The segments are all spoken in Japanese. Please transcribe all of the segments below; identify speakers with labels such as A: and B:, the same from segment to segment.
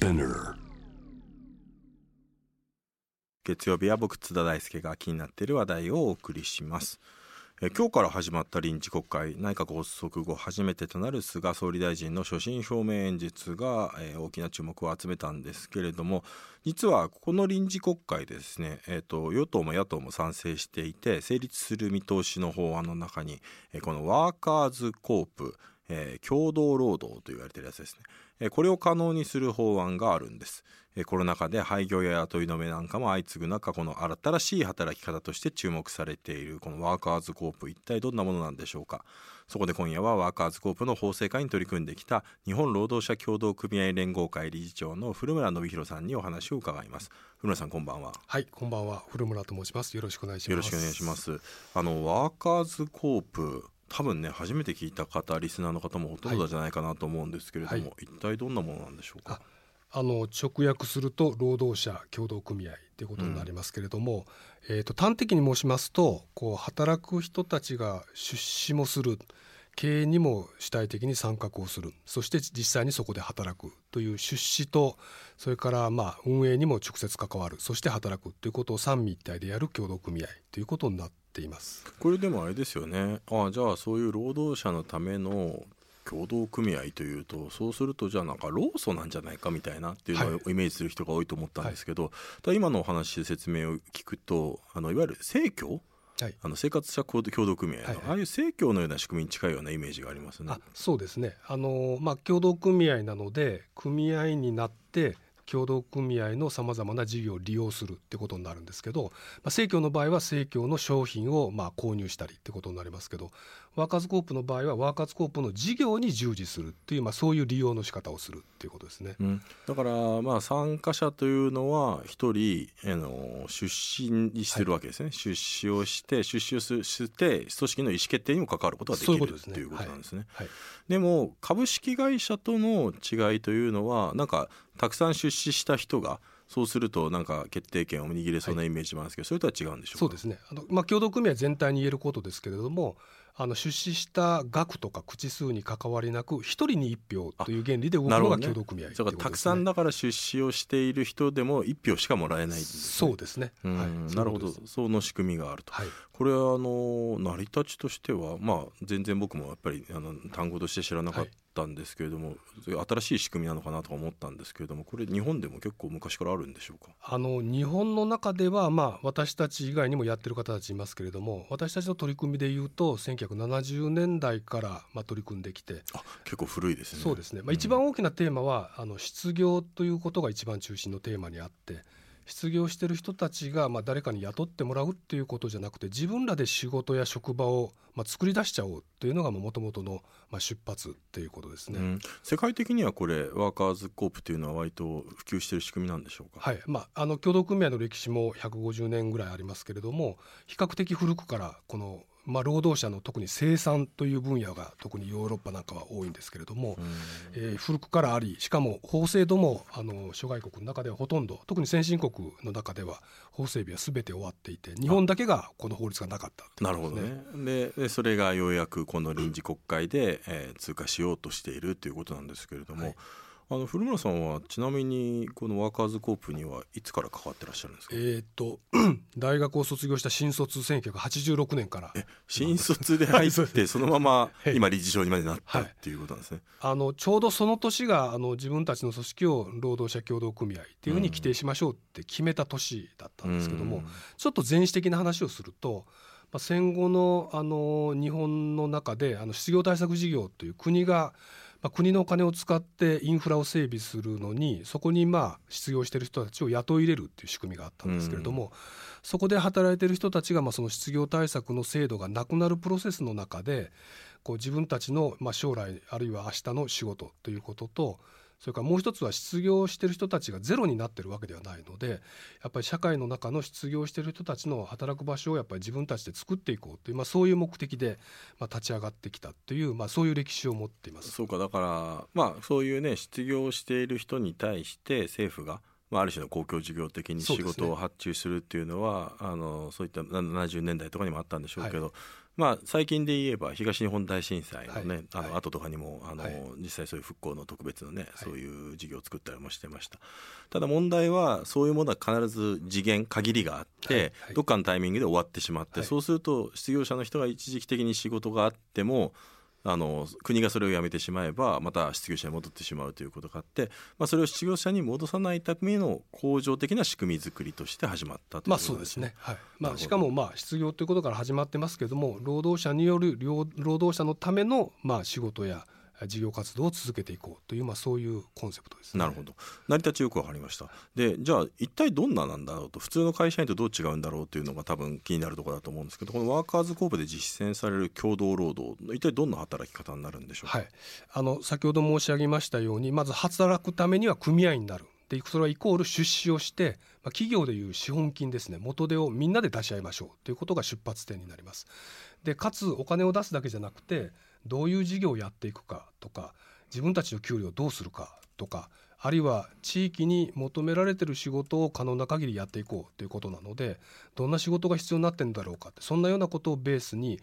A: Spinner
B: 月曜日は僕津田大輔が気になっている話題をお送りします。え今日から始まった臨時国会内閣発足後初めてとなる菅総理大臣の所信表明演説が、えー大きな注目を集めたんですけれども実はこの臨時国会ですね、えー、と与党も野党も賛成していて成立する見通しの法案の中に、えこのワーカーズコープえー共同労働と言われてるやつですね、これを可能にする法案があるんです、えーコロナ禍で廃業や雇い止めなんかも相次ぐ中この新しい働き方として注目されているこのワーカーズコープ一体どんなものなんでしょうかそこで今夜はワーカーズコープの法制化に取り組んできた日本労働者協同組合連合会理事長の古村信弘さんにお話を伺います古村さんこんばんは
C: はい、こんばんは、古村と申します。よろしくお願いします。
B: よろしくお願いしま。す。あのワーカーズコープ多分ね初めて聞いた方リスナーの方もほとんどじゃないかなと思うんですけれども、
C: はい
B: 一体どんなものなんでしょうか？
C: あの直訳すると労働者協同組合ということになりますけれども、えっ、と端的に申しますと、こう働く人たちが出資もする。経営にも主体的に参画をするそして実際にそこで働くという出資とそれからまあ運営にも直接関わるそして働くということを三位一体でやる協同組合ということになっています。
B: これでもあれですよね。あじゃあそういう労働者のための協同組合というとそうするとじゃあなんか労組なんじゃないかみたいなっていうの
C: はい
B: をイメージする人が多いと思ったんですけど、ただ今のお話で説明を聞くとあのいわゆる生協
C: はい
B: あの生活者協同組合の、
C: はいはい
B: ああいう生協のような仕組みに近いようなイメージがありますね。
C: あそうですねあの、まあ、協同組合なので組合になって協同組合のさまざまな事業を利用するってことになるんですけど、まあ、生協の場合は生協の商品をまあ購入したりってことになりますけどワーカーズコープの場合はワーカーズコープの事業に従事するっていう、まあ、そういう利用の仕方をするっていうことですね。
B: うん、だからまあ参加者というのは一人あの出資にするわけですね、出資をして出資をすして組織の意思決定にも関わることができる
C: とね
B: いうことなんですね。
C: はい。
B: でも株式会社との違いというのはなんかたくさん出資した人がそうするとなんか決定権を握れそうなイメージもあるんですけど、それとは違うんでしょうか？
C: そうですね。あの、まあ、協同組合全体に言えることですけれどもあの出資した額とか口数に関わりなく一人に一票という原理で動くのが協同組合って
B: だからたくさんだから出資をしている人でも一票しかもらえないね。
C: そうですね。
B: うん
C: はい、
B: なるほど。
C: そ
B: の仕組みがあると。
C: はい。
B: これはあの成り立ちとしてはまあ全然僕もやっぱりあの単語として知らなかったんですけれども、新しい仕組みなのかなとか思ったんですけれどもこれ日本でも結構昔からあるんでしょうか？
C: あの日本の中ではまあ私たち以外にもやってる方たちいますけれども、私たちの取り組みでいうと1970年代からまあ取り組んできて、
B: あ結構古いですね
C: そうですね。まあ
B: ん
C: 一番大きなテーマはあの失業ということが一番中心のテーマにあって。失業してる人たちがまあ誰かに雇ってもらうっていうことじゃなくて自分らで仕事や職場をまあ作り出しちゃおうというのがもともとのまあ出発っていうことですね。
B: うん。世界的にはこれワーカーズコープというのは割と普及している仕組みなんでしょうか、
C: はい。まあ、あの協同組合の歴史も150年ぐらいありますけれども比較的古くからこの、まあ、労働者の特に生産という分野が特にヨーロッパなんかは多いんですけれども、
B: うん。
C: えー古くからありしかも法制度もあの諸外国の中ではほとんど特に先進国の中では法整備は全て終わっていて日本だけがこの法律がなかったっていう
B: なるほどね。ででそれがようやくこの臨時国会で、えー通過しようとしているということなんですけれども、
C: はい
B: あの古村さんはちなみにこのワーカーズコープにはいつから関わってらっしゃるんですか、
C: えーっと 大学を卒業した新卒1986年から。
B: え新卒で入って そのまま
C: はい。
B: 今理事長にまでなったっていうことなんですね。
C: あのちょうどその年があの自分たちの組織を労働者協同組合っていうふうに規定しましょうって決めた年だったんですけども、
B: うん。
C: ちょっと前史的な話をすると、まあ、戦後のあの日本の中であの失業対策事業という国が、まあ、国のお金を使ってインフラを整備するのにそこにまあ失業している人たちを雇い入れるっていう仕組みがあったんですけれども、そこで働いている人たちがまあその失業対策の制度がなくなるプロセスの中でこう自分たちのまあ将来あるいは明日の仕事ということとそれからもう一つは失業している人たちがゼロになってるわけではないのでやっぱり社会の中の失業している人たちの働く場所をやっぱり自分たちで作っていこうという、まあ、そういう目的でまあ立ち上がってきたという、まあ、そういう歴史を持っています。
B: そうかだからまあそういうね失業している人に対して政府が、まあ、ある種の公共事業的に仕事を発注するっていうのはあのそういった70年代とかにもあったんでしょうけど、まあ、最近で言えば東日本大震災のね、
C: はい。
B: あの
C: はい。
B: 後とかにもあの、
C: はい。
B: 実際そういう復興の特別のね、そういう事業を作ったりもしてました。ただ問題はそういうものは必ず次元限りがあって、
C: はい。はい。
B: どっかのタイミングで終わってしまって、
C: はい。
B: そうすると失業者の人が一時期的に仕事があってもあの国がそれをやめてしまえばまた失業者に戻ってしまうということがあって、まあ、それを失業者に戻さないための恒常的な仕組み作りとして始まったという
C: まあ
B: こと
C: そうですね。はい。
B: な
C: まあしかもまあ失業ということから始まってますけれども、労働者による労労働者のためのまあ仕事や事業活動を続けていこうというまあそういうコンセプトですね。
B: なるほど成り立ちよくわかりましたでじゃあ一体どんななんだろうと普通の会社員とどう違うんだろうというのが多分気になるところだと思うんですけどこのワーカーズコープで実践される共同労働一体どんな働き方になるんでしょうか、
C: はい。あの先ほど申し上げましたように、まず働くためには組合員になる。でそれはイコール出資をして、まあ、企業でいう資本金ですね元手をみんなで出し合いましょうということが出発点になります。でかつお金を出すだけじゃなくてどういう事業をやっていくかとか自分たちの給料をどうするかとかあるいは地域に求められてる仕事を可能な限りやっていこうということなのでどんな仕事が必要になってるんだろうかってそんなようなことをベースに、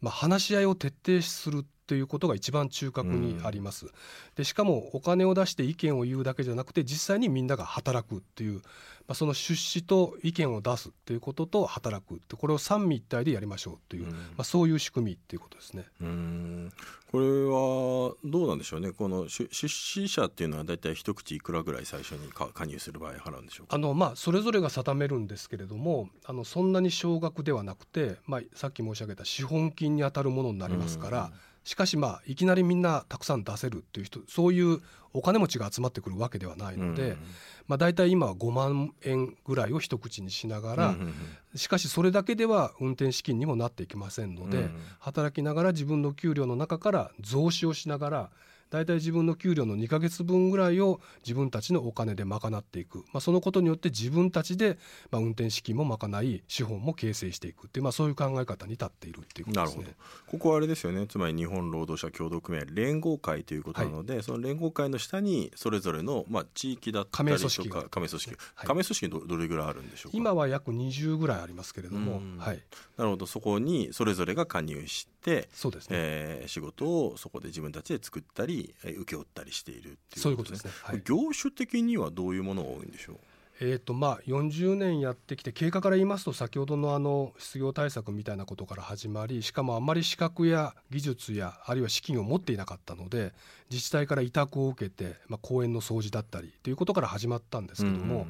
C: まあ、話し合いを徹底するということが一番中核にあります。でしかもお金を出して意見を言うだけじゃなくて実際にみんなが働くっていう、まあ、その出資と意見を出すっていうことと働くってこれを三位一体でやりましょうという、
B: うん。
C: まあ、そういう仕組みっていうことですね。
B: うーん。これはどうなんでしょうね。この出出資者っていうのは大体一口いくらぐらい最初にか加入する場合払うんでしょうか？
C: あのまあ、それぞれが定めるんですけれどもあのそんなに少額ではなくて、まあ、さっき申し上げた資本金に当たるものになりますから、しかしまあいきなりみんなたくさん出せるっていう人そういうお金持ちが集まってくるわけではないので、
B: うん
C: まあ、大体今は5万円ぐらいを一口にしながら、
B: うんうん。うん
C: しかしそれだけでは運転資金にもなっていきませんので、
B: うん。
C: 働きながら自分の給料の中から増資をしながら大体自分の給料の2ヶ月分ぐらいを自分たちのお金で賄っていく、まあ、そのことによって自分たちで、まあ、運転資金も賄い資本も形成していくっていう、まあ、そういう考え方に立っているっていうこと
B: なるほど。
C: ですね。
B: ここはあれですよね。つまり日本労働者協同組合連合会ということなので、その連合会の下にそれぞれの、まあ、地域だったりとか
C: 加盟組織が。
B: 加盟組織、
C: はい。
B: 加盟組織どどれぐらいあるんでしょうか？
C: 今は約20ぐらいありますけれども。
B: うん、
C: はい、
B: なるほど。そこにそれぞれが加入して、
C: そうですね、
B: えー仕事をそこで自分たちで作ったりえー請け負ったりしているっていう
C: そういうことですね。はい。
B: 業種的にはどういうものが多いんでしょう？
C: えーとまあ、40年やってきて経過から言いますと先ほどのあの失業対策みたいなことから始まりしかもあまり資格や技術やあるいは資金を持っていなかったので自治体から委託を受けて、まあ、公園の掃除だったりということから始まったんですけども、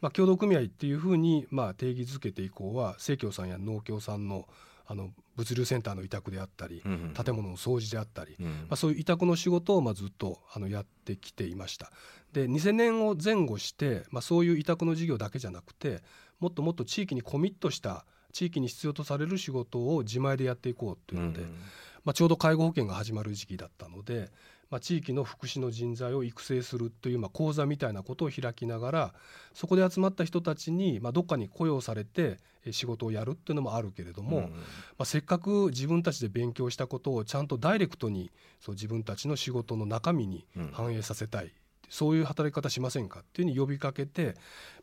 C: まあ、協同組合っていうふうにまあ定義づけて以降は生協さんや農協さんのあの物流センターの委託であったり建物の掃除であったり、
B: うん
C: まあ、そういう委託の仕事をまあずっとあのやってきていました。で2000年を前後して、まあ、そういう委託の事業だけじゃなくてもっともっと地域にコミットした地域に必要とされる仕事を自前でやっていこうというので、
B: うん。
C: まあ、ちょうど介護保険が始まる時期だったので、まあ、地域の福祉の人材を育成するという、まあ、講座みたいなことを開きながらそこで集まった人たちに、まあ、どっかに雇用されてえ仕事をやるっていうのもあるけれども、
B: うん
C: まあ、せっかく自分たちで勉強したことをちゃんとダイレクトにそう自分たちの仕事の中身に
B: うん。
C: 反映させたい、そういう働き方しませんかっていうふうに呼びかけて、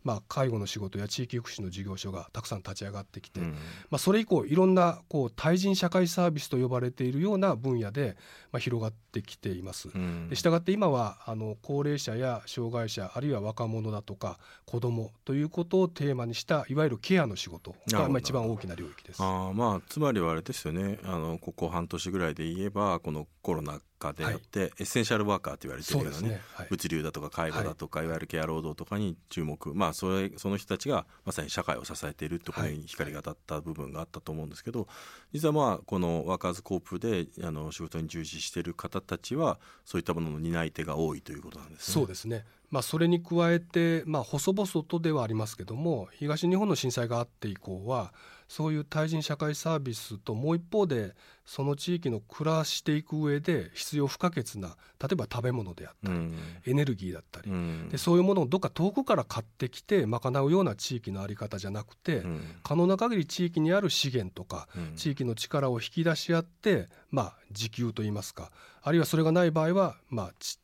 C: まあ、介護の仕事や地域福祉の事業所がたくさん立ち上がってきて、
B: うん。
C: まあ、それ以降いろんなこう対人社会サービスと呼ばれているような分野で、まあ、広がってきています。
B: うん。
C: でしたがって今はあの高齢者や障害者あるいは若者だとか子どもということをテーマにしたいわゆるケアの仕事がまあ一番大きな領域です。
B: あーまあつまりはあれですよね。あのここ半年ぐらいで言えばこのコロナ禍であって、エッセンシャルワーカーと言われてる
C: そう
B: ようなね
C: ね。はい。
B: 物流だとか介護だとか、い、わゆるケア労働とかに注目。まあそれその人たちがまさに社会を支えているところに光が当たった部分があったと思うんですけど、実はまあこのワーカーズコープであの仕事に従事している方たちはそういったものの担い手が多いということなんですね。
C: そうですね。まあそれに加えてまあ細々とではありますけども東日本の震災があって以降はそういう対人社会サービスともう一方でその地域の暮らしていく上で必要不可欠な例えば食べ物であったり、
B: うん。
C: エネルギーだったり、
B: うん。
C: でそういうものをどっか遠くから買ってきて賄うような地域の在り方じゃなくて、
B: うん。
C: 可能な限り地域にある資源とか
B: うん。
C: 地域の力を引き出し合って、まあ、自給といいますかあるいはそれがない場合は、まあ、ち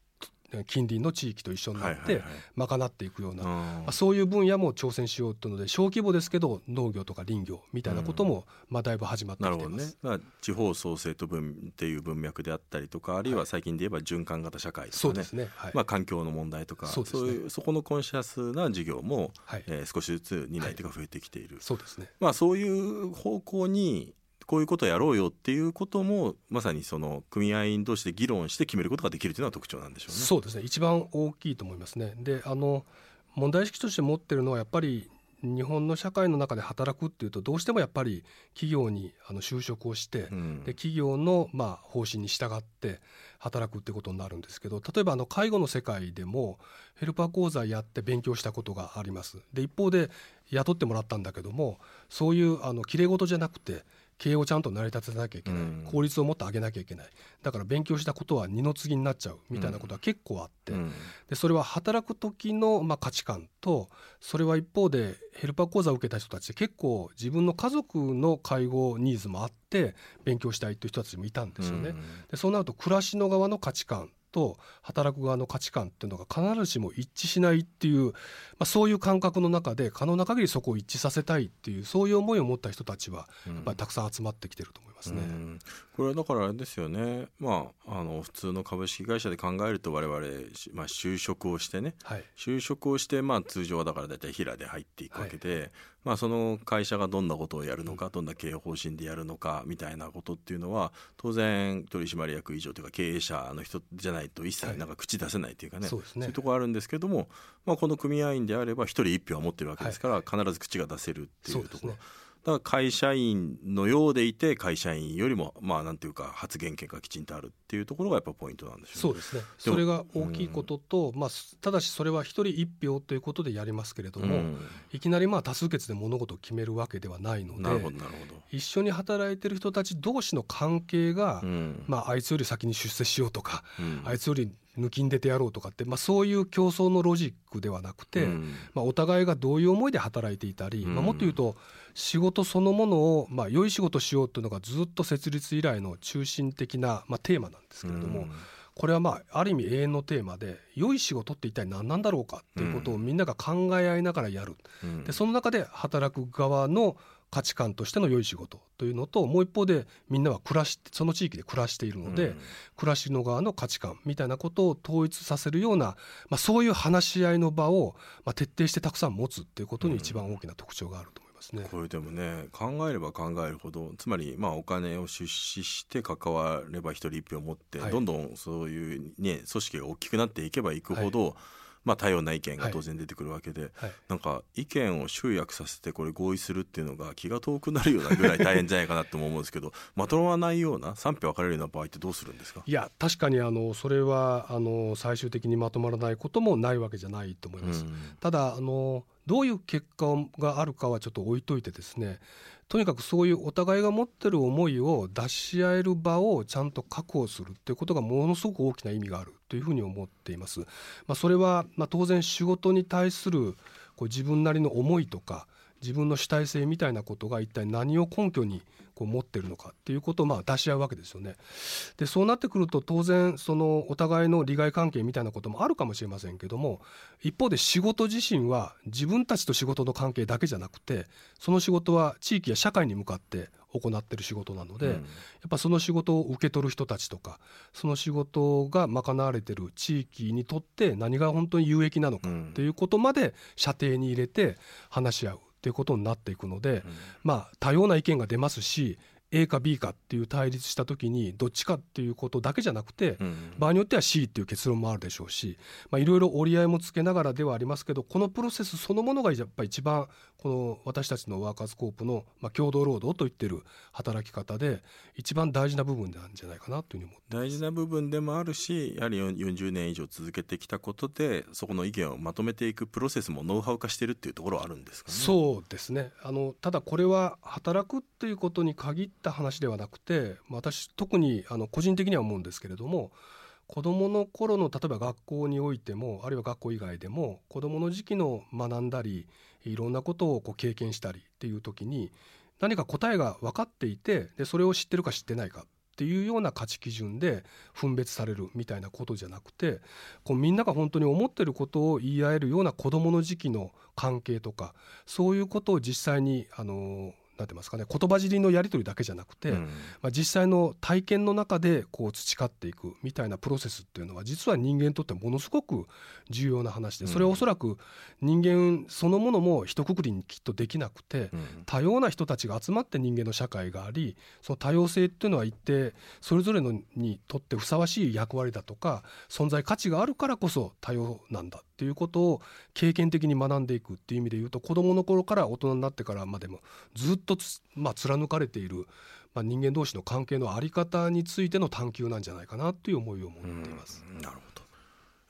C: 近隣の地域と一緒になって賄っていくような、
B: ま
C: あ、そういう分野も挑戦しようというので小規模ですけど農業とか林業みたいなことも、まあ、だいぶ始まってきてます、
B: ね、地方創生と分っていう文脈であったりとかあるいは最近で言えば循環型社会とかね,、そうですね。はい、まあ、環境の問題とかそう、ね,、いうそこのコンシャスな事業も、はい、えー、少しずつ担い手が増えてきている、はい、
C: そうですね。
B: まあ、そういう方向にこういうことをやろうよっていうこともまさにその組合員同士で議論して決めることができるというのは特徴なんでしょうね。
C: そうですね一番大きいと思いますね。であの問題意識として持ってるのはやっぱり日本の社会の中で働くっていうとどうしてもやっぱり企業にあの就職をして、うん、で企業のまあ方針に従って働くってことになるんですけど例えばあの介護の世界でもヘルパー講座やって勉強したことがあります。で一方で雇ってもらったんだけどもそういうあのきれい事じゃなくて経営をちゃんと成り立てなきゃいけない、効率をもっと上げなきゃいけない。だから勉強したことは二の次になっちゃうみたいなことは結構あって、でそれは働く時のまあ価値観とそれは一方でヘルパー講座を受けた人たち結構自分の家族の介護ニーズもあって勉強したいという人たちもいたんですよね。でそうなると暮らしの側の価値観と働く側の価値観っていうのが必ずしも一致しないっていう、まあ、そういう感覚の中で可能な限りそこを一致させたいっていうそういう思いを持った人たちはやっぱりたくさん集まってきてると思いますね。
B: これはだからあれですよね、まあ、あの普通の株式会社で考えると我々、まあ、就職をしてね、はい、就職をして、まあ、通常はだから大体平で入っていくわけで、はい、まあ、その会社がどんなことをやるのか、どんな経営方針でやるのかみたいなことっていうのは当然取締役以上というか経営者の人じゃないと一切なんか口出せないというかね。はい、そうねいうところあるんですけども、まあ、この組合員であれば一人一票は持ってるわけですから、必ず口が出せるっていうところ。だから会社員のようでいて会社員よりもまあなんていうか発言権がきちんとあるっていうところがやっぱポイントなんでしょう、ね、
C: そうですね。それが大きいことと、うん、まあ、ただしそれは一人一票ということでやりますけれども、うん、いきなりまあ多数決で物事を決めるわけではないので一緒に働いてる人たち同士の関係が、うん、まあ、あいつより先に出世しようとか、あいつより抜きん出てやろうとかって、まあ、そういう競争のロジックではなくて、うん、まあ、お互いがどういう思いで働いていたり、うん、まあ、もっと言うと仕事そのものを、まあ、良い仕事しようというのがずっと設立以来の中心的な、まあ、テーマなんですけれども。うん。これはまあある意味永遠のテーマで良い仕事って一体何なんだろうかっていうことをみんなが考え合いながらやる、うん、でその中で働く側の価値観としての良い仕事というのともう一方でみんなは暮らしその地域で暮らしているので、うん、暮らしの側の価値観みたいなことを統一させるような、まあ、そういう話し合いの場を、まあ、徹底してたくさん持つっていうことに一番大きな特徴があると思いますね。
B: うん、これでもね考えれば考えるほどつまりまあお金を出資して関われば一人一票持って、はい、どんどんそういう、ね、組織が大きくなっていけばいくほど、はいまあ、多様な意見が当然出てくるわけで、はい。はい、なんか意見を集約させてこれ合意するっていうのが気が遠くなるようなぐらい大変じゃないかなとも思うんですけど まとまらないような賛否分かれるような場合ってどうするんですか？
C: いや確かにあのそれはあの最終的にまとまらないこともないわけじゃないと思います。うん、ただあのどういう結果があるかはちょっと置いといてですねとにかくそういうお互いが持ってる思いを出し合える場をちゃんと確保するっていうことがものすごく大きな意味があるというふうに思っています。まあ、それはまあ当然仕事に対するこう自分なりの思いとか自分の主体性みたいなことが一体何を根拠にこう持ってるのかっていうことをまあ出し合うわけですよね。でそうなってくると当然そのお互いの利害関係みたいなこともあるかもしれませんけども一方で仕事自身は自分たちと仕事の関係だけじゃなくてその仕事は地域や社会に向かって行ってる仕事なので、うん、やっぱその仕事を受け取る人たちとかその仕事が賄われてる地域にとって何が本当に有益なのかっていうことまで射程に入れて話し合うっていうことになっていくので、うん、まあ多様な意見が出ますし A か B かっていう対立した時にどっちかっていうことだけじゃなくて、場合によっては C っていう結論もあるでしょうしいろいろ折り合いもつけながらではありますけどこのプロセスそのものがやっぱり一番この私たちのワーカーズコープの、まあ、共同労働といってる働き方で一番大事な部分なんじゃないかなというふうに思って
B: 大事な部分でもあるしやはり40年以上続けてきたことでそこの意見をまとめていくプロセスもノウハウ化してるっていうところはあるんですかね。
C: そうですね。あのただこれは働くっていうことに限った話ではなくて私特にあの個人的には思うんですけれども子どもの頃の例えば学校においてもあるいは学校以外でも子どもの時期の学んだりいろんなことをこう経験したりっていう時に何か答えが分かっていてでそれを知ってるか知ってないかっていうような価値基準で分別されるみたいなことじゃなくてこうみんなが本当に思ってることを言い合えるような子どもの時期の関係とかそういうことを実際にあのなんてますかね。言葉尻のやり取りだけじゃなくて、うん、まあ、実際の体験の中でこう培っていくみたいなプロセスっていうのは実は人間にとってものすごく重要な話でそれはおそらく人間そのものも一括りにきっとできなくて、多様な人たちが集まって人間の社会がありその多様性っていうのは一定それぞれのにとってふさわしい役割だとか存在価値があるからこそ多様なんだっていうことを経験的に学んでいくっていう意味で言うと子どもの頃から大人になってからまでもずっとまあ、貫かれている、まあ、人間同士の関係の在り方についての探求なんじゃないかなという思いを持っています。
B: なるほど、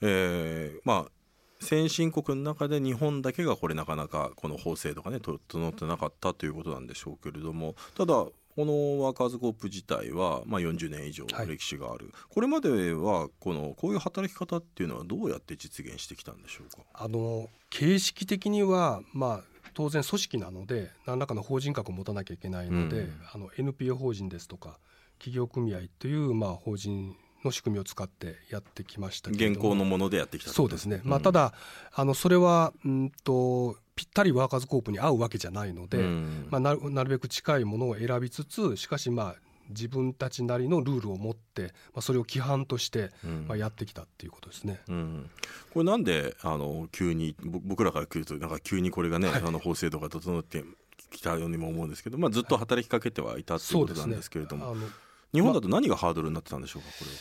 B: えーまあ先進国の中で日本だけがこれなかなかこの法制度がね整ってなかったということなんでしょうけれどもただこのワーカーズコープ自体は、まあ、40年以上歴史がある、はい、これまではこのこういう働き方っていうのはどうやって実現してきたんでしょうか？
C: あの形式的には、まあ、当然組織なので何らかの法人格を持たなきゃいけないので、うん、あの NPO 法人ですとか企業組合というまあ法人の仕組みを使ってやってきました
B: 現行のものでやってきた
C: そうですね、うん、まあ、ただあのそれはうんとぴったりワーカーズコープに合うわけじゃないので、うん、まあ、なるべく近いものを選びつつしかしまあ自分たちなりのルールを持って、まあ、それを規範として、まあ、やってきたっていうことですね、
B: うん、これなんであの急に僕らから来るとなんか急にこれがね、はい、あの法制度が整ってきたようにも思うんですけど、まあ、ずっと働きかけてはいたっていうことなんですけれども、はいね、日本だと何がハードルになってたんでしょうかこれは。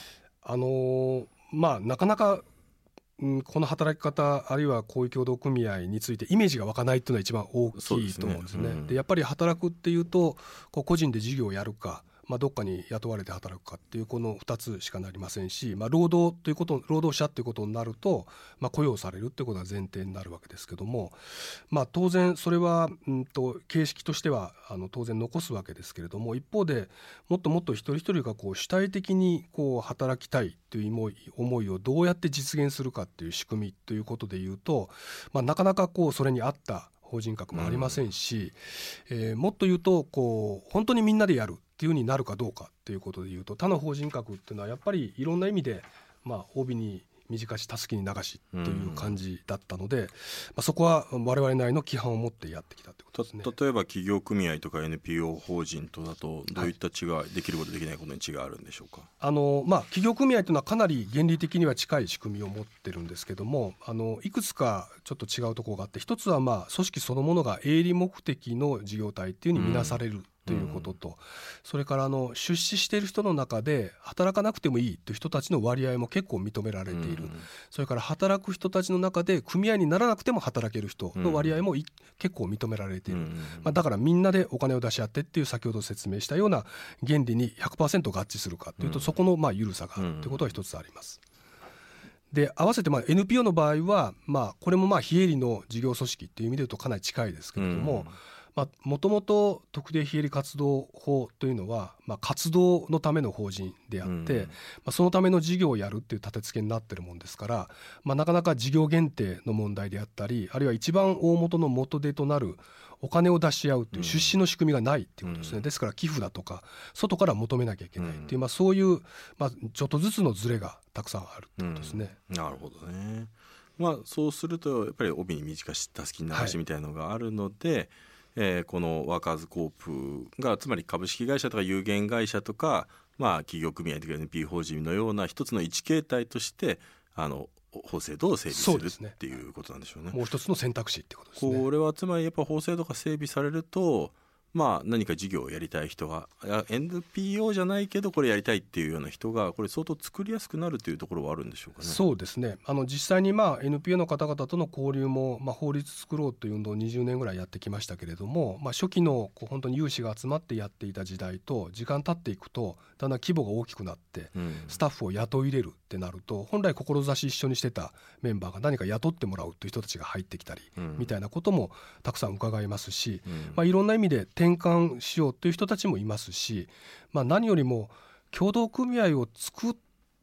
C: あのー、まあなかなかうん、この働き方あるいはこういう協同組合についてイメージが湧かないっていうのは一番大きいと思うんですね。で、ねうん、やっぱり働くっていうとこう個人で事業をやるかまあ、どっかに雇われて働くかっていうこの2つしかなりませんし、まあ、労働ということ労働者ということになると、まあ、雇用されるっていうことが前提になるわけですけども、まあ、当然それは、うんと、形式としてはあの当然残すわけですけれども一方でもっともっと一人一人がこう主体的にこう働きたいという思い思いをどうやって実現するかっていう仕組みということでいうと、まあ、なかなかこうそれに合った法人格もありませんし、うん、えー、もっと言うとこう本当にみんなでやるっていうふうになるかどうかっていうことでいうと他の法人格っていうのはやっぱりいろんな意味で、まあ、帯に短したすきに流しという感じだったので、うん、まあ、そこは我々なりの規範を持ってやってきたってことですね。
B: 例えば企業組合とか NPO 法人とだとどういった違い、はい、できることできないことに違いあるんでしょうか？
C: あの、まあ、企業組合というのはかなり原理的には近い仕組みを持ってるんですけどもあのいくつかちょっと違うところがあって一つはまあ組織そのものが営利目的の事業体っていうふうに見なされる、うんということと、うん、それからあの出資している人の中で働かなくてもいいという人たちの割合も結構認められている、うん、それから働く人たちの中で組合にならなくても働ける人の割合も結構認められている、うん、まあ、だからみんなでお金を出し合ってっていう先ほど説明したような原理に100%合致するかというと、そこのまあ緩さがあるということは一つあります。で合わせてまあ NPO の場合は、まあ、これもまあ非営利の事業組織っていう意味で言うとかなり近いですけれども、もともと特定非営利活動法というのは、まあ、活動のための法人であって、うん、まあ、そのための事業をやるっていう立て付けになってるもんですから、まあ、なかなか事業限定の問題であったりあるいは一番大元の元手となるお金を出し合うという出資の仕組みがないっていうことですね、うん、ですから寄付だとか外から求めなきゃいけないっていう、まあ、そういう、まあ、ちょっとずつのズレがたくさんあるってことですね。
B: なるほどね。まあ、そうするとやっぱり帯に短したすき流しみたいなのがあるので、はいえー、このワーカーズコープがつまり株式会社とか有限会社とか、まあ、企業組合とか NP 法人のような一つの一形態としてあの法制度を整備するっていうことなんでしょうね。
C: もう一つの選択肢ってことですね。
B: これはつまりやっぱ法制度が整備されるとまあ、何か事業をやりたい人が NPO じゃないけどこれやりたいっていうような人がこれ相当作りやすくなるというところはあるんでしょうかね。
C: そうですね。あの実際にまあ NPO の方々との交流も、まあ、法律作ろうという運動を20年ぐらいやってきましたけれども、まあ、初期のこう本当に有志が集まってやっていた時代と時間経っていくとだんだん規模が大きくなって、スタッフを雇い入れるってなると本来志一緒にしてたメンバーが何か雇ってもらうという人たちが入ってきたり、みたいなこともたくさん伺いますし、まあ、いろんな意味で転換しようという人たちもいますし、まあ、何よりも協同組合を作っ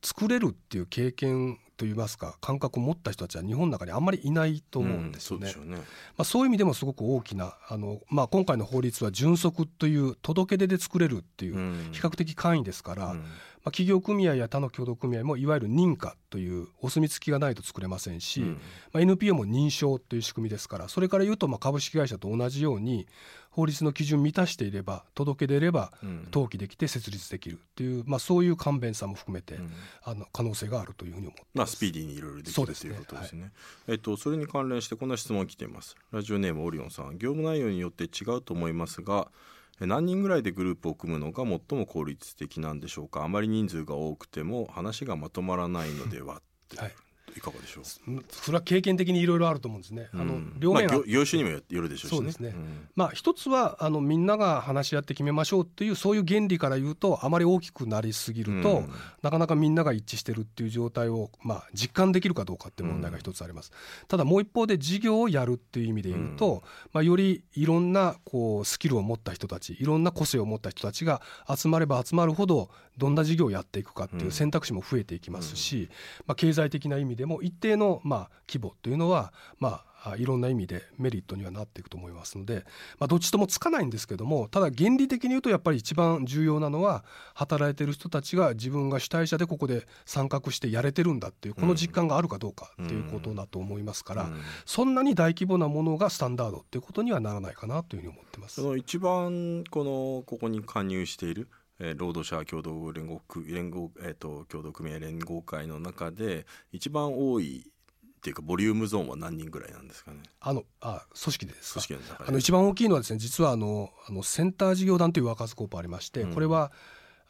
C: 作れるっていう経験といいますか感覚を持った人たちは日本の中にあんまりいないと思うんですよね。
B: うん、そうね。ま
C: あ、そういう意味でもすごく大きなあの、まあ、今回の法律は純則という届け出で作れるっていう比較的簡易ですから、うん、まあ、企業組合や他の協同組合もいわゆる認可というお墨付きがないと作れませんし、うん、まあ、NPO も認証という仕組みですからそれから言うとまあ株式会社と同じように法律の基準満たしていれば届け出れば登記できて設立できるという、まあ、そういう簡便さも含めて、あの可能性があるというふうに思ってま
B: あ、スピーディーにいろいろできるということですね。はい、えっと、それに関連してこんな質問来ています。ラジオネームオリオンさん。業務内容によって違うと思いますが何人ぐらいでグループを組むのが最も効率的なんでしょうか？あまり人数が多くても話がまとまらないのでははい。いかがでしょう？
C: それは経験的にいろいろあると思うんですね。
B: あの両面、まあ、業種にもよるでしょうし、ね、
C: そうですね。うん、まあ一つはあのみんなが話し合って決めましょうっていうそういう原理から言うとあまり大きくなりすぎると、うん、なかなかみんなが一致してるっていう状態をまあ実感できるかどうかっていう問題が一つあります。うん、ただもう一方で事業をやるっていう意味で言うと、まあよりいろんなこうスキルを持った人たち、いろんな個性を持った人たちが集まれば集まるほどどんな事業をやっていくかっていう選択肢も増えていきますし、まあ経済的な意味でも一定のまあ、規模というのは、まあ、いろんな意味でメリットにはなっていくと思いますので、まあ、どっちともつかないんですけどもただ原理的に言うとやっぱり一番重要なのは働いてる人たちが自分が主体者でここで参画してやれてるんだっていうこの実感があるかどうかっていうことだと思いますから、そんなに大規模なものがスタンダードっていうことにはならないかなというふうに思ってます。
B: 一番このここに加入しているえ労働者共同連合連合、えーと、共同組合連合会の中で一番多いっていうかボリュームゾーンは何人ぐらいなんですかね？
C: あのあ組織でです
B: 組織
C: の中で。あの一番大きいのはですね実はあのあのセンター事業団というワーカーズコープありまして、うん、これは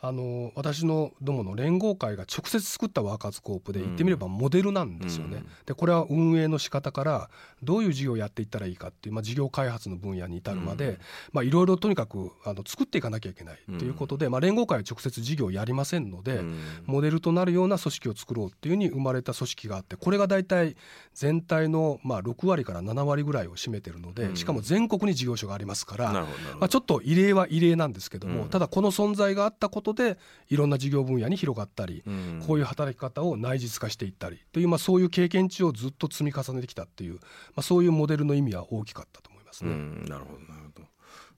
C: あの私のどもの連合会が直接作ったワーカーズコープで言ってみればモデルなんですよね。うん、でこれは運営の仕方からどういう事業をやっていったらいいかっていう、まあ、事業開発の分野に至るまでいろいろとにかくあの作っていかなきゃいけないということで、まあ、連合会は直接事業をやりませんので、モデルとなるような組織を作ろうっていうふうに生まれた組織があってこれが大体全体のまあ6割から7割ぐらいを占めてるのでしかも全国に事業所がありますから、まあ、ちょっと異例は異例なんですけども、ただこの存在があったことでいろんな事業分野に広がったり、こういう働き方を内実化していったりという、まあ、そういう経験値をずっと積み重ねてきたっていう、まあ、そういうモデルの意味は大きかったと思いますね。
B: なるほどなるほど。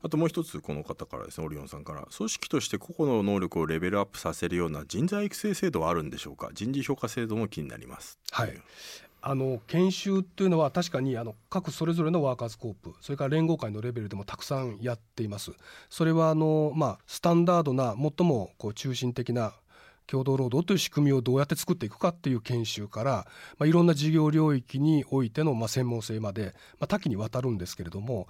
B: あともう一つこの方からですねオリオンさんから組織として個々の能力をレベルアップさせるような人材育成制度はあるんでしょうか？人事評価制度も気になります
C: はいあの研修というのは確かにあの各それぞれのワーカーズコープそれから連合会のレベルでもたくさんやっています。それはあの、まあ、スタンダードな最もこう中心的な共同労働という仕組みをどうやって作っていくかっていう研修から、まあ、いろんな事業領域においてのまあ専門性まで、まあ、多岐にわたるんですけれども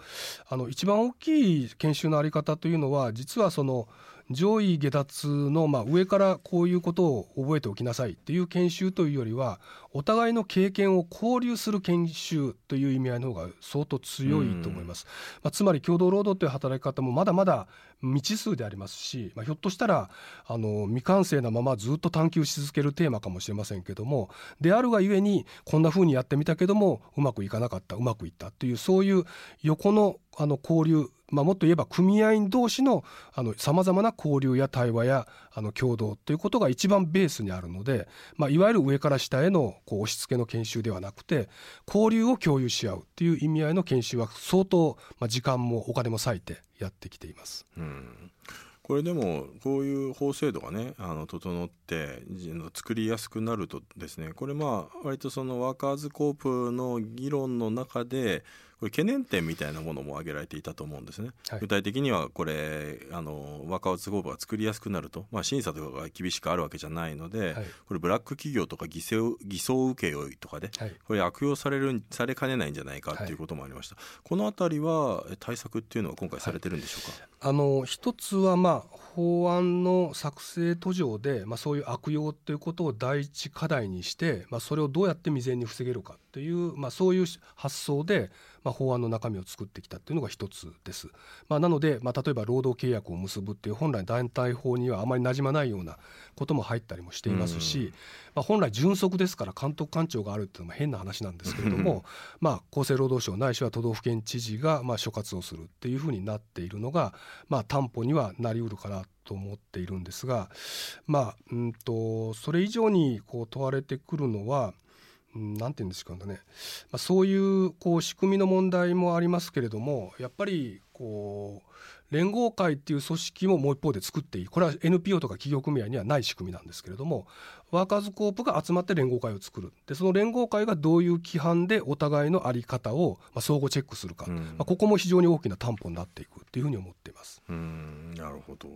C: あの一番大きい研修の在り方というのは実はその上位下達の、まあ、上からこういうことを覚えておきなさいっていう研修というよりはお互いの経験を交流する研修という意味合いの方が相当強いと思います。まあ、つまり共同労働という働き方もまだまだ未知数でありますし、まあ、ひょっとしたらあの未完成なままずっと探求し続けるテーマかもしれませんけどもであるがゆえにこんなふうにやってみたけどもうまくいかなかったうまくいったっていうそういう横のあの交流まあ、もっと言えば組合員同士のさまざまな交流や対話やあの共同ということが一番ベースにあるので、まあ、いわゆる上から下へのこう押し付けの研修ではなくて交流を共有し合うっていう意味合いの研修は相当、まあ、時間もお金も割いてやってきています。
B: うんこれでもこういう法制度がねあの整って作りやすくなるとですねこれまあ割とそのワーカーズコープの議論の中でこれ懸念点みたいなものも挙げられていたと思うんですね、はい、具体的にはこれあの若尾都合が作りやすくなると、まあ、審査とかが厳しくあるわけじゃないので、はい、これブラック企業とか偽装偽装請負とかで、はい、これ悪用されるされかねないんじゃないかっていうこともありました、この辺りは対策っていうのは今回されてるんでしょうか、
C: あの一つはまあ法案の作成途上で、まあ、そういう悪用ということを第一課題にして、まあ、それをどうやって未然に防げるかっという、まあ、そういう発想で、まあ、法案の中身を作ってきたというのが一つです。まあ、なので、まあ、例えば労働契約を結ぶっていう本来団体法にはあまりなじまないようなことも入ったりもしていますし、まあ、本来純則ですから監督官庁があるっていうのも変な話なんですけれどもまあ厚生労働省ないしは都道府県知事がまあ所轄をするっていうふうになっているのが、まあ、担保にはなりうるかなと思っているんですがまあうんとそれ以上にこう問われてくるのは何て言うんですかね、まあ、そういうこう仕組みの問題もありますけれどもやっぱりこう連合会っていう組織ももう一方で作っていいこれは NPO とか企業組合にはない仕組みなんですけれどもワーカーズコープが集まって連合会を作る。でその連合会がどういう規範でお互いの在り方をまあ相互チェックするか、うん、まあ、ここも非常に大きな担保になっていくっていうふうに思っています。
B: うんなるほど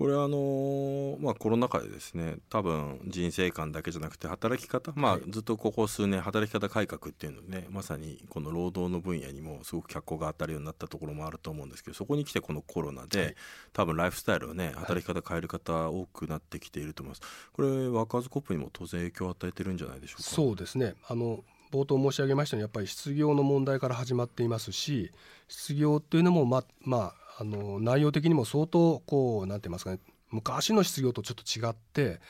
B: これあのまあ、コロナ禍でですね多分人生観だけじゃなくて働き方、まあ、ずっとここ数年働き方改革っていうのねまさにこの労働の分野にもすごく脚光が当たるようになったところもあると思うんですけどそこに来てこのコロナで、はい、多分ライフスタイルをね働き方変える方多くなってきていると思います。これワーカーズコップにも当然影響を与えてるんじゃないでしょうか？
C: そうですねあの冒頭申し上げましたようにやっぱり失業の問題から始まっていますし失業っていうのもままああの内容的にも相当こうなんて言いますかね昔の失業とちょっと違って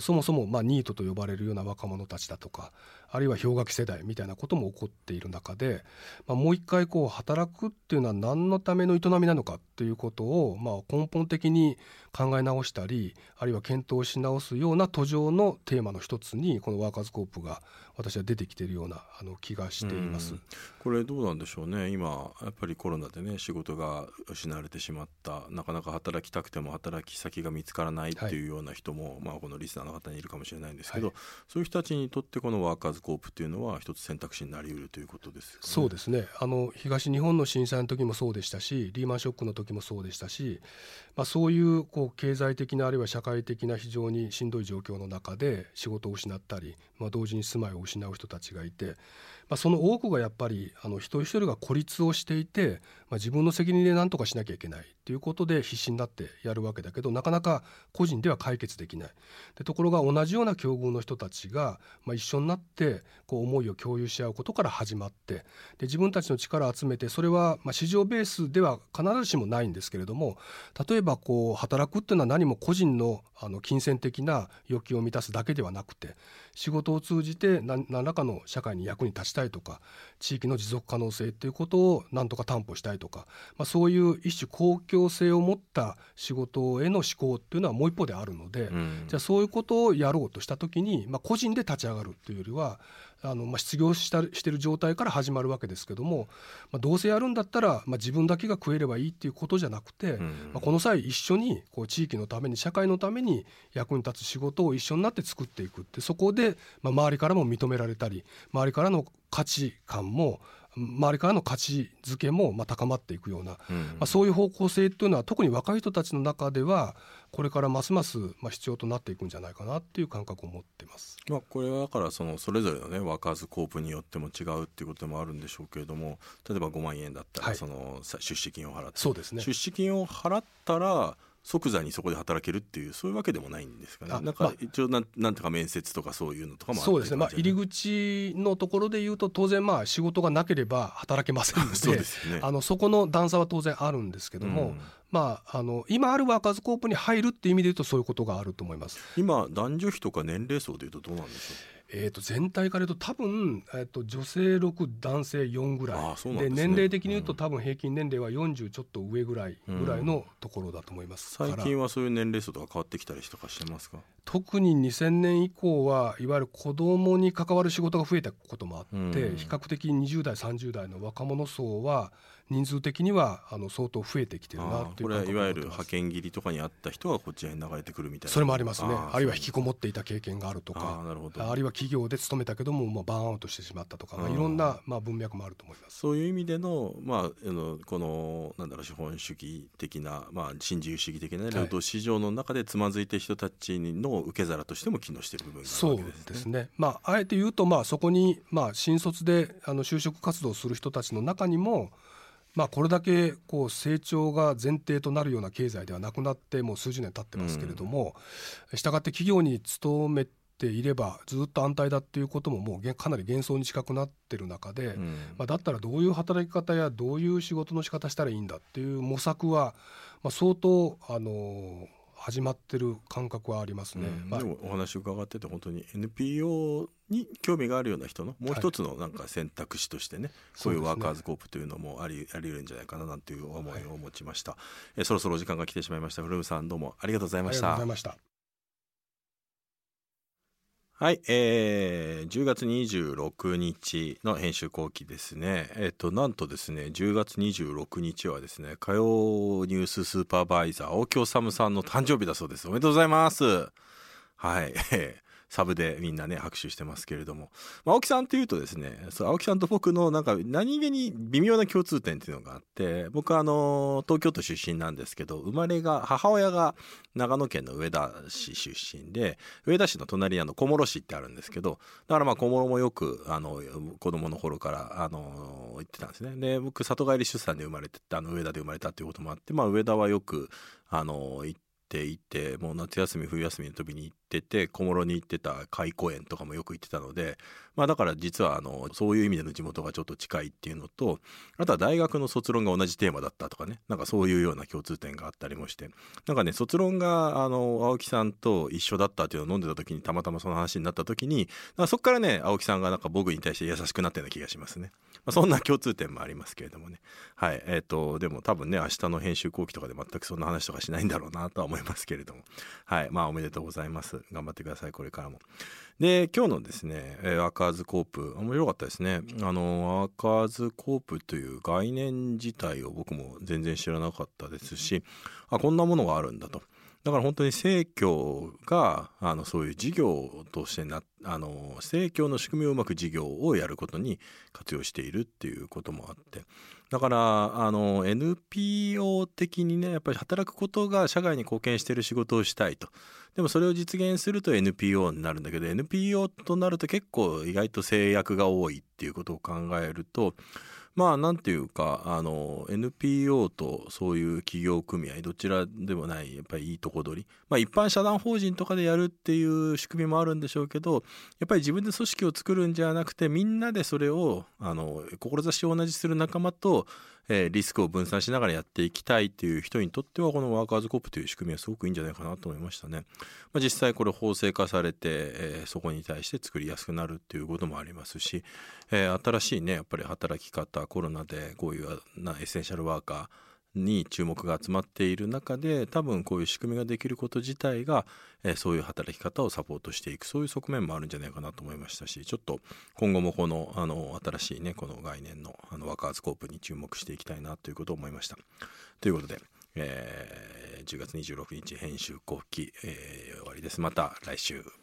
C: そもそもまあニートと呼ばれるような若者たちだとかあるいは氷河期世代みたいなことも起こっている中で、まあ、もう一回こう働くっていうのは何のための営みなのかっていうことをまあ根本的に考え直したりあるいは検討し直すような途上のテーマの一つにこのワーカーズコープが私は出てきているようなあの気がしています。
B: これどうなんでしょうね。今やっぱりコロナでね仕事が失われてしまった。なかなか働きたくても働き先が見つからないっていうような人も、はい、まあ、このリスナーの方にいるかもしれないんですけど、はい、そういう人たちにとってこのワーカーズコープっていうのは一つ選択肢になりうるということです、ね、
C: そうですね。あの東日本の震災の時もそうでしたしリーマンショックの時もそうでしたし、まあ、そういうこう経済的なあるいは社会的な非常にしんどい状況の中で仕事を失ったり、まあ、同時に住まいを失う人たちがいてまあ、その多くがやっぱりあの一人一人が孤立をしていて、まあ、自分の責任で何とかしなきゃいけないということで必死になってやるわけだけどなかなか個人では解決できない。でところが同じような境遇の人たちが、まあ、一緒になってこう思いを共有し合うことから始まってで自分たちの力を集めてそれはまあ市場ベースでは必ずしもないんですけれども例えばこう働くっていうのは何も個人のあの金銭的な欲求を満たすだけではなくて仕事を通じて何らかの社会に役に立ちたいとか地域の持続可能性っていうことを何とか担保したいとか、まあ、そういう一種公共性を持った仕事への思考っていうのはもう一方であるので、うん、じゃあそういうことをやろうとした時に、まあ、個人で立ち上がるというよりはあの、まあ、失業したしてる状態から始まるわけですけども、まあ、どうせやるんだったら、まあ、自分だけが食えればいいっていうことじゃなくて、うん、まあ、この際一緒にこう地域のために社会のために役に立つ仕事を一緒になって作っていくってそこで、まあ、周りからも認められたり周りからの価値観も周りからの価値づけもまあ高まっていくような、うん、まあ、そういう方向性というのは特に若い人たちの中ではこれからますますまあ必要となっていくんじゃないかなっていう感覚を持ってます。
B: まあ、これはだからそのそれぞれのねワーカーズコープによっても違うっていうこともあるんでしょうけれども例えば5万円だったらその出資金を払って、
C: そうですね、
B: 出資金を払ったら即座にそこで働けるっていうそういうわけでもないんですかね。なんか一応なんなんとか面接とかそういうのとかも
C: そうですね。まあ入り口のところで言うと当然まあ仕事がなければ働けませんので、そうですね。あのそこの段差は当然あるんですけども、うん、まああの今あるワーカーズコープに入るっていう意味で言うとそういうことがあると思います。
B: 今男女比とか年齢層でいうとどうなんでしょう？
C: えー、と全体から言うと多分、えー、と女性6男性4ぐらい。で、ね、年齢的に言うと、うん、多分平均年齢は40ちょっと上ぐらいぐらいのところだと思います、
B: うん、最近はそういう年齢層とか変わってきたりとかしてますか？
C: 特に2000年以降はいわゆる子どもに関わる仕事が増えたこともあって、うん、比較的20代30代の若者層は人数的にはあの相当増えてきてるな
B: というこれはいわゆる派遣切りとかにあった人がこちらに流れてくるみたいな
C: それもありますね。あるいは引きこもっていた経験があるとか。あるいは企業で勤めたけども、まあ、バーンアウトしてしまったとか、まあ、いろんな、まあ、文脈もあると思います。
B: そういう意味での,、まあ、あのこのなんだろう資本主義的な、まあ、新自由主義的な労働市場の中でつまずいて人たちの受け皿としても機能している部分があるわけですね。そうですね。
C: まあ、あえて言うと、まあ、そこに、まあ、新卒であの就職活動する人たちの中にもまあ、これだけこう成長が前提となるような経済ではなくなってもう数十年経ってますけれども、したがって企業に勤めていればずっと安泰だっていうことももうかなり幻想に近くなってる中で、うん、まあ、だったらどういう働き方やどういう仕事の仕方したらいいんだっていう模索は、まあ、相当あの始まってる感覚はありますね、
B: うん、でもお話伺ってて本当に NPO に興味があるような人のもう一つのなんか選択肢としてね、はい、そういうワーカーズコープというのもありあり得るんじゃないかななんていう思いを持ちました、はい、えそろそろお時間が来てしまいました。古海さんどうもありがとうございましたありがとうございましたはい、えー、10月26日の編集後期ですね。えっ、と、なんとですね、10月26日はですね、火曜ニューススーパーバイザー、大京サムさんの誕生日だそうです。おめでとうございます。はい。サブでみんなね拍手してますけれども、まあ、青木さんっていうとですねそう青木さんと僕のなんか何気に微妙な共通点っていうのがあって僕はあの東京都出身なんですけど生まれが母親が長野県の上田市出身で上田市の隣あの小諸市ってあるんですけどだからまあ小諸もよくあの子供の頃からあの行ってたんですね。で僕里帰り出産で生まれてあの上田で生まれたっていうこともあって、まあ、上田はよくあの行っていてもう夏休み冬休みの時に行ってて小諸に行ってた開公園とかもよく行ってたので、まあ、だから実はあのそういう意味での地元がちょっと近いっていうのとあとは大学の卒論が同じテーマだったとかねなんかそういうような共通点があったりもしてなんかね卒論があの青木さんと一緒だったっていうのを飲んでた時にたまたまその話になった時にそこからね青木さんがなんか僕に対して優しくなったような気がしますね。まあ、そんな共通点もありますけれどもね。はいえっ、ー、とでも多分ね明日の編集後期とかで全くそんな話とかしないんだろうなとは思いますけれども。はいまあおめでとうございます。頑張ってくださいこれからも。で今日のですねワーカーズコープ面白かったですね。あのワーカーズコープという概念自体を僕も全然知らなかったですしあこんなものがあるんだと。だから本当に生協があのそういう事業としてなあの生協の仕組みをうまく事業をやることに活用しているっていうこともあって。だからあの NPO 的にねやっぱり働くことが社会に貢献している仕事をしたいと。でもそれを実現すると NPO になるんだけど NPO となると結構意外と制約が多いっていうことを考えるとまあなんていうかあの NPO とそういう企業組合どちらでもないやっぱりいいとこ取り。まあ一般社団法人とかでやるっていう仕組みもあるんでしょうけどやっぱり自分で組織を作るんじゃなくてみんなでそれをあの志を同じする仲間とえー、リスクを分散しながらやっていきたいという人にとってはこのワーカーズコップという仕組みはすごくいいんじゃないかなと思いましたね。まあ、実際これ法制化されて、えー、そこに対して作りやすくなるっていうこともありますし、えー、新しいねやっぱり働き方コロナでこういうなエッセンシャルワーカーに注目が集まっている中で多分こういう仕組みができること自体が、えー、そういう働き方をサポートしていくそういう側面もあるんじゃないかなと思いましたしちょっと今後もこのあの新しいねこの概念のあのワーカーズコープに注目していきたいなということを思いました。ということで、えー、10月26日編集後期、えー、終わりです。また来週。